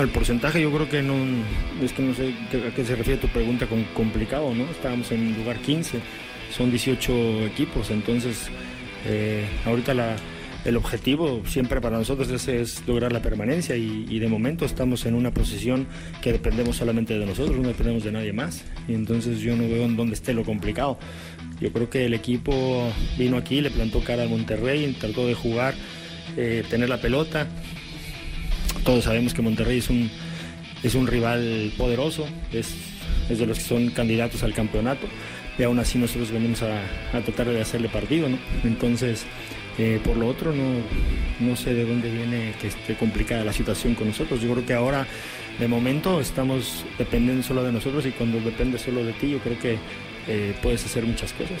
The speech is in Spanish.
El porcentaje yo creo que no, es que no sé a qué se refiere tu pregunta con complicado, ¿no? Estábamos en lugar 15, son 18 equipos, entonces eh, ahorita la, el objetivo siempre para nosotros es, es lograr la permanencia y, y, de momento estamos en una posición que dependemos solamente de nosotros, no dependemos de nadie más y entonces yo no veo en dónde esté lo complicado. Yo creo que el equipo vino aquí, le plantó cara al Monterrey, trató de jugar, eh, tener la pelota, todos sabemos que Monterrey es un, es un rival poderoso, es, es, de los que son candidatos al campeonato y aún así nosotros venimos a, a tratar de hacerle partido, ¿no? Entonces, eh, por lo otro, no, no sé de dónde viene que esté complicada la situación con nosotros. Yo creo que ahora, de momento, estamos dependiendo solo de nosotros y cuando depende solo de ti, yo creo que eh, puedes hacer muchas cosas.